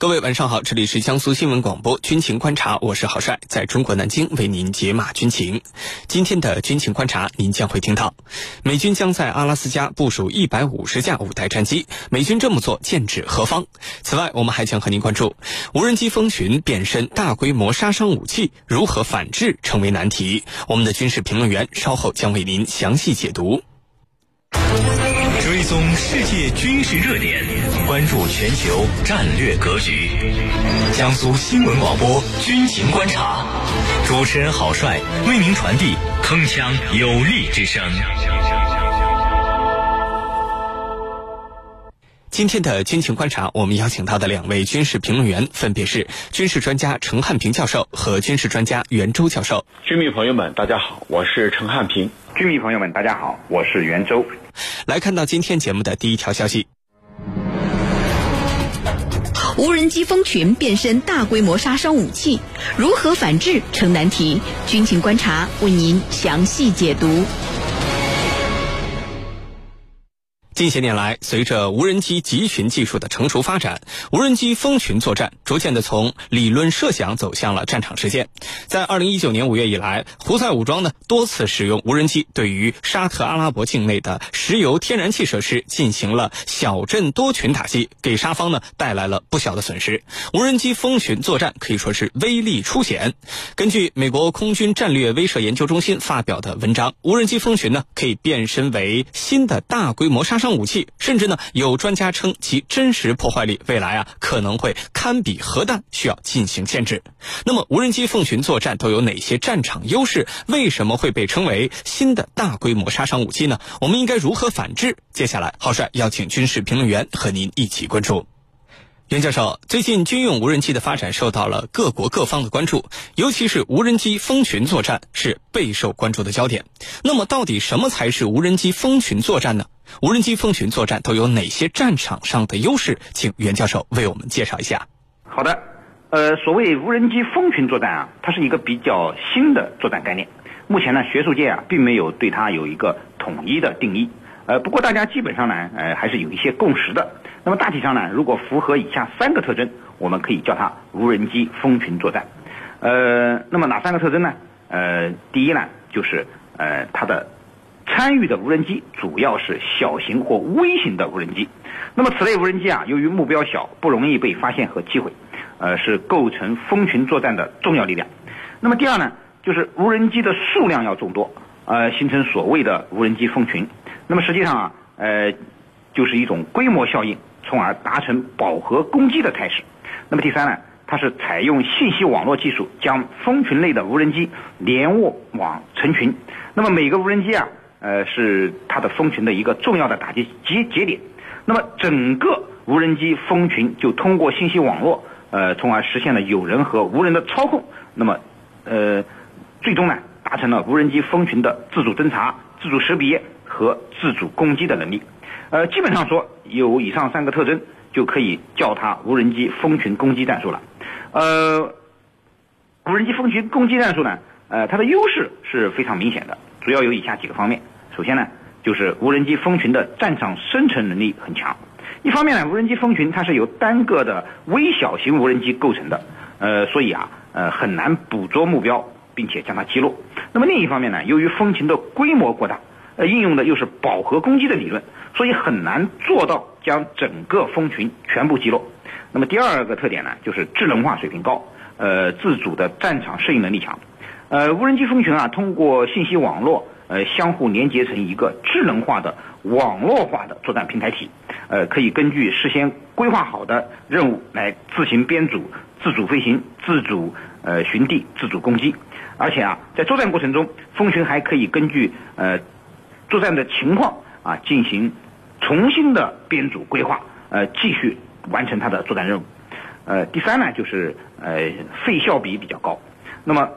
各位晚上好，这里是江苏新闻广播军情观察，我是郝帅，在中国南京为您解码军情。今天的军情观察，您将会听到，美军将在阿拉斯加部署一百五十架五代战机，美军这么做剑指何方？此外，我们还将和您关注，无人机蜂群变身大规模杀伤武器，如何反制成为难题。我们的军事评论员稍后将为您详细解读。追踪世界军事热点，关注全球战略格局。江苏新闻广播军情观察，主持人郝帅为您传递铿锵有力之声。今天的军情观察，我们邀请到的两位军事评论员分别是军事专家陈汉平教授和军事专家袁周教授。军迷朋友们，大家好，我是陈汉平。军迷朋友们，大家好，我是袁周。来看到今天节目的第一条消息：无人机蜂群变身大规模杀伤武器，如何反制成难题。军情观察为您详细解读。近些年来，随着无人机集群技术的成熟发展，无人机蜂群作战逐渐的从理论设想走向了战场实践。在二零一九年五月以来，胡塞武装呢多次使用无人机对于沙特阿拉伯境内的石油天然气设施进行了小镇多群打击，给沙方呢带来了不小的损失。无人机蜂群作战可以说是威力初显。根据美国空军战略威慑研究中心发表的文章，无人机蜂群呢可以变身为新的大规模杀伤。武器，甚至呢，有专家称其真实破坏力未来啊可能会堪比核弹，需要进行限制。那么，无人机蜂群作战都有哪些战场优势？为什么会被称为新的大规模杀伤武器呢？我们应该如何反制？接下来，郝帅邀请军事评论员和您一起关注。袁教授，最近军用无人机的发展受到了各国各方的关注，尤其是无人机蜂群作战是备受关注的焦点。那么，到底什么才是无人机蜂群作战呢？无人机蜂群作战都有哪些战场上的优势？请袁教授为我们介绍一下。好的，呃，所谓无人机蜂群作战啊，它是一个比较新的作战概念。目前呢，学术界啊并没有对它有一个统一的定义。呃，不过大家基本上呢，呃，还是有一些共识的。那么大体上呢，如果符合以下三个特征，我们可以叫它无人机蜂群作战。呃，那么哪三个特征呢？呃，第一呢，就是呃它的参与的无人机主要是小型或微型的无人机。那么此类无人机啊，由于目标小，不容易被发现和击毁，呃，是构成蜂群作战的重要力量。那么第二呢，就是无人机的数量要众多，呃，形成所谓的无人机蜂群。那么实际上啊，呃，就是一种规模效应。从而达成饱和攻击的态势。那么第三呢，它是采用信息网络技术，将蜂群类的无人机联网成群。那么每个无人机啊，呃，是它的蜂群的一个重要的打击节节点。那么整个无人机蜂群就通过信息网络，呃，从而实现了有人和无人的操控。那么，呃，最终呢，达成了无人机蜂群的自主侦查、自主识别和自主攻击的能力。呃，基本上说有以上三个特征，就可以叫它无人机蜂群攻击战术了。呃，无人机蜂群攻击战术呢，呃，它的优势是非常明显的，主要有以下几个方面。首先呢，就是无人机蜂群的战场生存能力很强。一方面呢，无人机蜂群它是由单个的微小型无人机构成的，呃，所以啊，呃，很难捕捉目标并且将它击落。那么另一方面呢，由于蜂群的规模过大，呃，应用的又是饱和攻击的理论。所以很难做到将整个蜂群全部击落。那么第二个特点呢，就是智能化水平高，呃，自主的战场适应能力强。呃，无人机蜂群啊，通过信息网络，呃，相互连接成一个智能化的网络化的作战平台体，呃，可以根据事先规划好的任务来自行编组、自主飞行、自主呃寻地、自主攻击。而且啊，在作战过程中，蜂群还可以根据呃作战的情况啊进行。重新的编组规划，呃，继续完成它的作战任务。呃，第三呢，就是呃，费效比比较高。那么，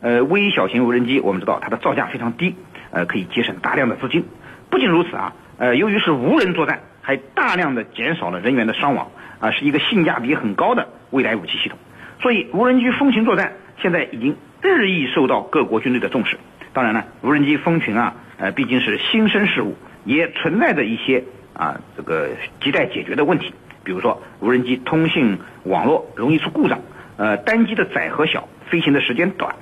呃，微小型无人机，我们知道它的造价非常低，呃，可以节省大量的资金。不仅如此啊，呃，由于是无人作战，还大量的减少了人员的伤亡，啊，是一个性价比很高的未来武器系统。所以，无人机蜂群作战现在已经日益受到各国军队的重视。当然了，无人机蜂群啊，呃，毕竟是新生事物。也存在着一些啊，这个亟待解决的问题。比如说无人机通信网络容易出故障，呃，单机的载荷小，飞行的时间短，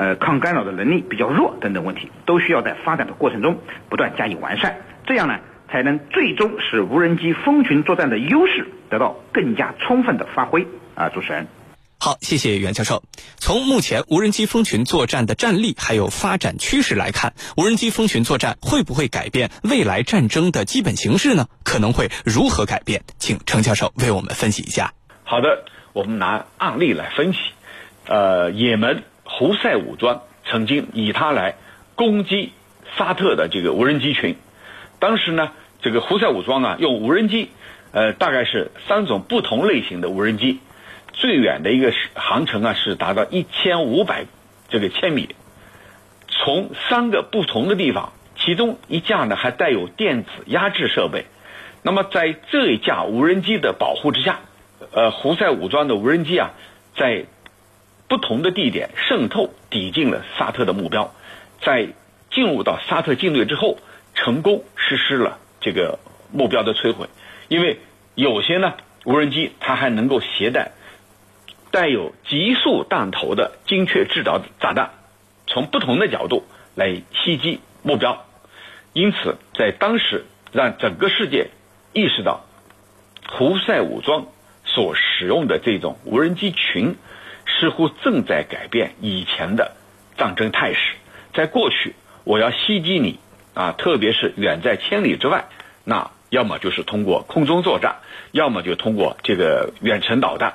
呃，抗干扰的能力比较弱等等问题，都需要在发展的过程中不断加以完善，这样呢，才能最终使无人机蜂群作战的优势得到更加充分的发挥。啊，主持人。好，谢谢袁教授。从目前无人机蜂群作战的战力还有发展趋势来看，无人机蜂群作战会不会改变未来战争的基本形式呢？可能会如何改变？请程教授为我们分析一下。好的，我们拿案例来分析。呃，也门胡塞武装曾经以它来攻击沙特的这个无人机群。当时呢，这个胡塞武装啊，用无人机，呃，大概是三种不同类型的无人机。最远的一个航程啊，是达到一千五百这个千米，从三个不同的地方，其中一架呢还带有电子压制设备。那么在这一架无人机的保护之下，呃，胡塞武装的无人机啊，在不同的地点渗透抵近了沙特的目标，在进入到沙特境内之后，成功实施了这个目标的摧毁。因为有些呢无人机它还能够携带。带有极速弹头的精确制导炸弹，从不同的角度来袭击目标，因此在当时让整个世界意识到，胡塞武装所使用的这种无人机群，似乎正在改变以前的战争态势。在过去，我要袭击你啊，特别是远在千里之外，那要么就是通过空中作战，要么就通过这个远程导弹。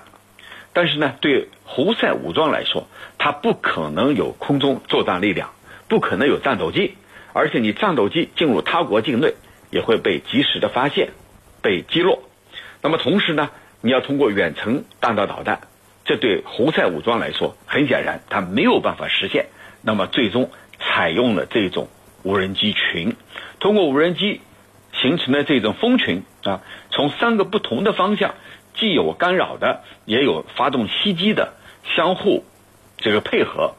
但是呢，对胡塞武装来说，它不可能有空中作战力量，不可能有战斗机，而且你战斗机进入他国境内也会被及时的发现，被击落。那么同时呢，你要通过远程弹道导弹，这对胡塞武装来说，很显然他没有办法实现。那么最终采用了这种无人机群，通过无人机形成的这种蜂群啊，从三个不同的方向。既有干扰的，也有发动袭击的，相互这个配合，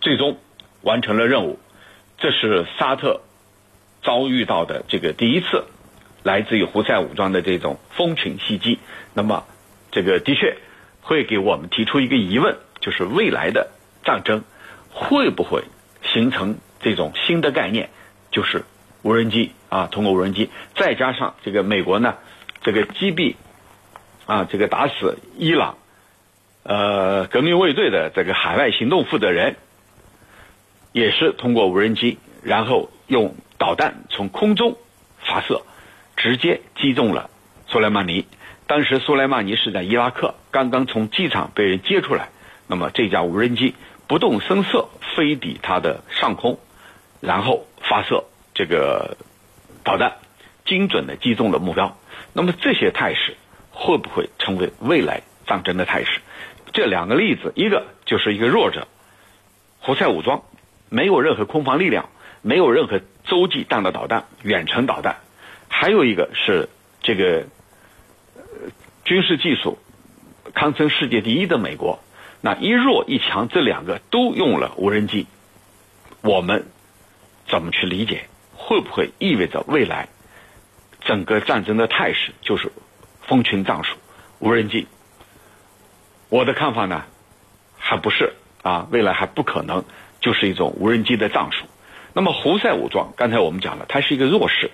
最终完成了任务。这是沙特遭遇到的这个第一次来自于胡塞武装的这种蜂群袭击。那么，这个的确会给我们提出一个疑问，就是未来的战争会不会形成这种新的概念，就是无人机啊，通过无人机，再加上这个美国呢，这个击毙。啊，这个打死伊朗，呃，革命卫队的这个海外行动负责人，也是通过无人机，然后用导弹从空中发射，直接击中了苏莱曼尼。当时苏莱曼尼是在伊拉克，刚刚从机场被人接出来。那么这架无人机不动声色飞抵他的上空，然后发射这个导弹，精准的击中了目标。那么这些态势。会不会成为未来战争的态势？这两个例子，一个就是一个弱者，胡塞武装没有任何空防力量，没有任何洲际弹道导弹、远程导弹；还有一个是这个军事技术堪称世界第一的美国。那一弱一强，这两个都用了无人机，我们怎么去理解？会不会意味着未来整个战争的态势就是？蜂群战术，无人机。我的看法呢，还不是啊，未来还不可能就是一种无人机的战术。那么胡塞武装，刚才我们讲了，它是一个弱势，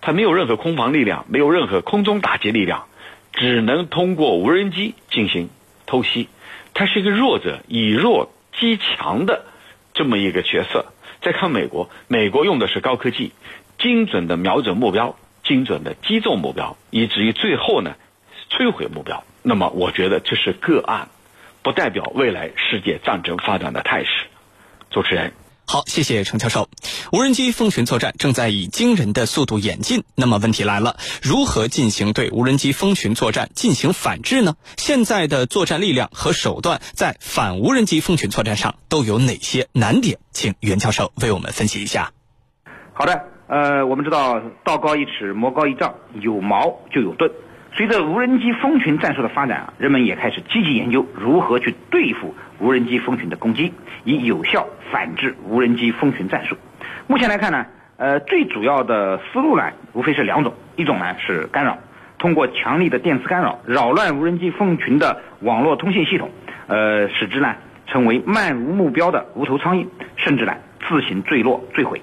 它没有任何空防力量，没有任何空中打击力量，只能通过无人机进行偷袭。他是一个弱者以弱击强的这么一个角色。再看美国，美国用的是高科技，精准的瞄准目标。精准的击中目标，以至于最后呢，摧毁目标。那么，我觉得这是个案，不代表未来世界战争发展的态势。主持人，好，谢谢程教授。无人机蜂群作战正在以惊人的速度演进。那么，问题来了，如何进行对无人机蜂群作战进行反制呢？现在的作战力量和手段在反无人机蜂群作战上都有哪些难点？请袁教授为我们分析一下。好的。呃，我们知道道高一尺，魔高一丈，有矛就有盾。随着无人机蜂群战术的发展啊，人们也开始积极研究如何去对付无人机蜂群的攻击，以有效反制无人机蜂群战术。目前来看呢，呃，最主要的思路呢，无非是两种，一种呢是干扰，通过强力的电磁干扰扰乱无人机蜂群的网络通信系统，呃，使之呢成为漫无目标的无头苍蝇，甚至呢自行坠落坠毁。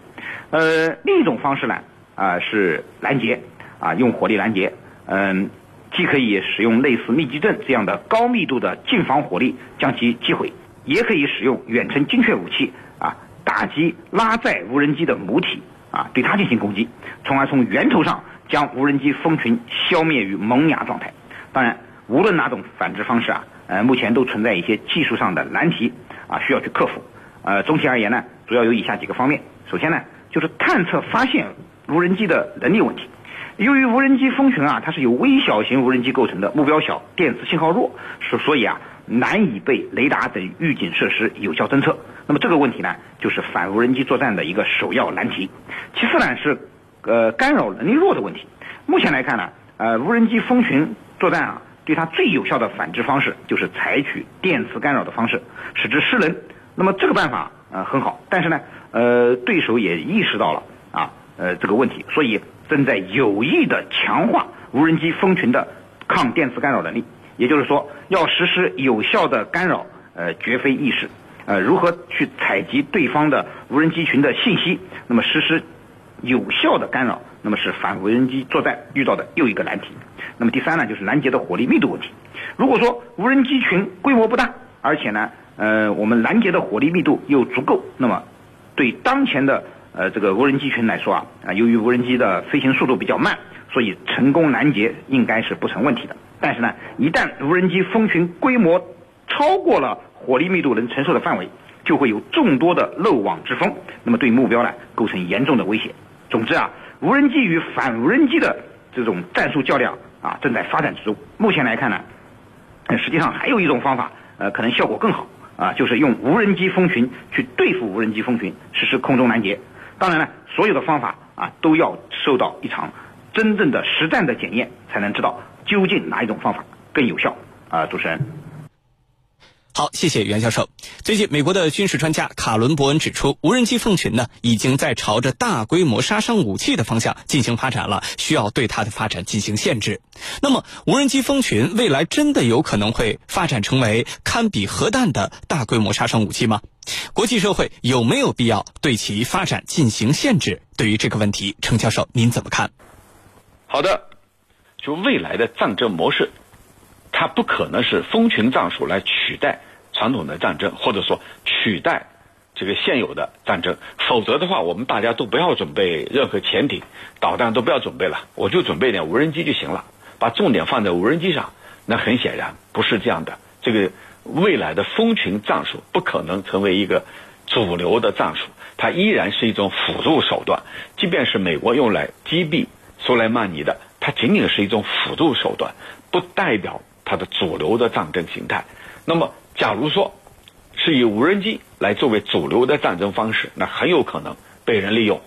呃，另一种方式呢啊是拦截啊，用火力拦截，嗯。既可以使用类似密集阵这样的高密度的近防火力将其击毁，也可以使用远程精确武器啊打击拉载无人机的母体啊对它进行攻击，从而从源头上将无人机蜂群消灭于萌芽状态。当然，无论哪种反制方式啊，呃，目前都存在一些技术上的难题啊需要去克服。呃，总体而言呢，主要有以下几个方面。首先呢，就是探测发现无人机的能力问题。由于无人机蜂群啊，它是由微小型无人机构成的，目标小，电磁信号弱，所所以啊，难以被雷达等预警设施有效侦测。那么这个问题呢，就是反无人机作战的一个首要难题。其次呢是，呃，干扰能力弱的问题。目前来看呢，呃，无人机蜂群作战啊，对它最有效的反制方式就是采取电磁干扰的方式，使之失能。那么这个办法呃很好，但是呢，呃，对手也意识到了啊，呃这个问题，所以。正在有意的强化无人机蜂群的抗电磁干扰能力，也就是说，要实施有效的干扰，呃，绝非易事。呃，如何去采集对方的无人机群的信息，那么实施有效的干扰，那么是反无人机作战遇到的又一个难题。那么第三呢，就是拦截的火力密度问题。如果说无人机群规模不大，而且呢，呃，我们拦截的火力密度又足够，那么对当前的呃，这个无人机群来说啊，啊，由于无人机的飞行速度比较慢，所以成功拦截应该是不成问题的。但是呢，一旦无人机蜂群规模超过了火力密度能承受的范围，就会有众多的漏网之蜂，那么对目标呢构成严重的威胁。总之啊，无人机与反无人机的这种战术较量啊正在发展之中。目前来看呢，实际上还有一种方法，呃，可能效果更好啊，就是用无人机蜂群去对付无人机蜂群，实施空中拦截。当然了，所有的方法啊都要受到一场真正的实战的检验，才能知道究竟哪一种方法更有效。啊，主持人。好，谢谢袁教授。最近，美国的军事专家卡伦伯恩指出，无人机蜂群呢已经在朝着大规模杀伤武器的方向进行发展了，需要对它的发展进行限制。那么，无人机蜂群未来真的有可能会发展成为堪比核弹的大规模杀伤武器吗？国际社会有没有必要对其发展进行限制？对于这个问题，程教授您怎么看？好的，就未来的战争模式，它不可能是蜂群战术来取代传统的战争，或者说取代这个现有的战争。否则的话，我们大家都不要准备任何潜艇、导弹，都不要准备了，我就准备点无人机就行了，把重点放在无人机上。那很显然不是这样的，这个。未来的蜂群战术不可能成为一个主流的战术，它依然是一种辅助手段。即便是美国用来击毙苏莱曼尼的，它仅仅是一种辅助手段，不代表它的主流的战争形态。那么，假如说是以无人机来作为主流的战争方式，那很有可能被人利用。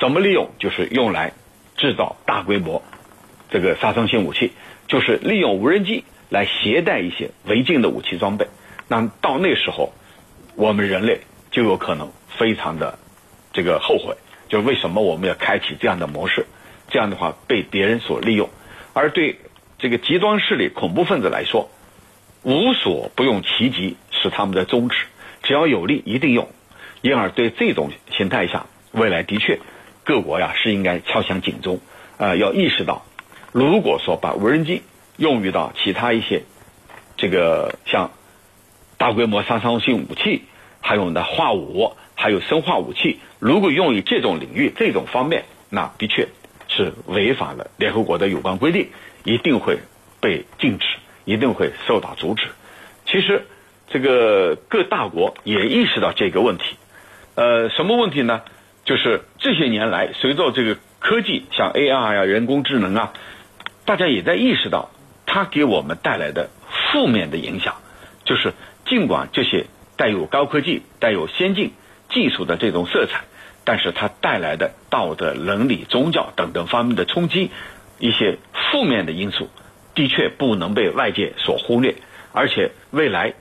怎么利用？就是用来制造大规模这个杀伤性武器，就是利用无人机。来携带一些违禁的武器装备，那到那时候，我们人类就有可能非常的这个后悔，就是为什么我们要开启这样的模式？这样的话被别人所利用，而对这个极端势力、恐怖分子来说，无所不用其极是他们的宗旨，只要有利一定用。因而对这种形态下，未来的确各国呀是应该敲响警钟，呃，要意识到，如果说把无人机。用于到其他一些这个像大规模杀伤性武器，还有呢化武，还有生化武器。如果用于这种领域、这种方面，那的确是违反了联合国的有关规定，一定会被禁止，一定会受到阻止。其实，这个各大国也意识到这个问题。呃，什么问题呢？就是这些年来，随着这个科技，像 AI 呀、人工智能啊，大家也在意识到。它给我们带来的负面的影响，就是尽管这些带有高科技、带有先进技术的这种色彩，但是它带来的道德、伦理、宗教等等方面的冲击，一些负面的因素，的确不能被外界所忽略。而且未来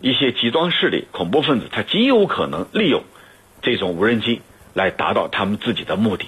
一些极端势力、恐怖分子，他极有可能利用这种无人机来达到他们自己的目的。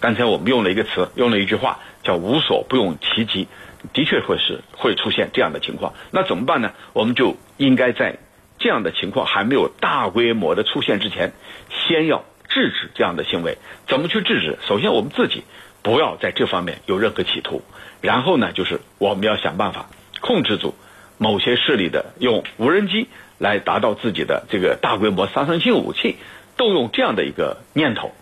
刚才我们用了一个词，用了一句话，叫无所不用其极，的确会是会出现这样的情况。那怎么办呢？我们就应该在这样的情况还没有大规模的出现之前，先要制止这样的行为。怎么去制止？首先我们自己不要在这方面有任何企图，然后呢，就是我们要想办法控制住某些势力的用无人机来达到自己的这个大规模杀伤性武器，动用这样的一个念头。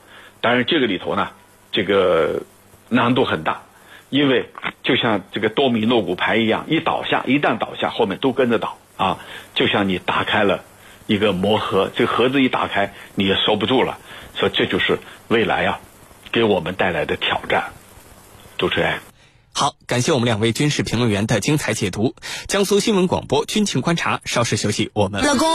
当然，这个里头呢。这个难度很大，因为就像这个多米诺骨牌一样，一倒下，一旦倒下，后面都跟着倒啊！就像你打开了一个魔盒，这个盒子一打开，你也收不住了。所以这就是未来啊，给我们带来的挑战。主持人，好，感谢我们两位军事评论员的精彩解读。江苏新闻广播军情观察，稍事休息，我们。老公。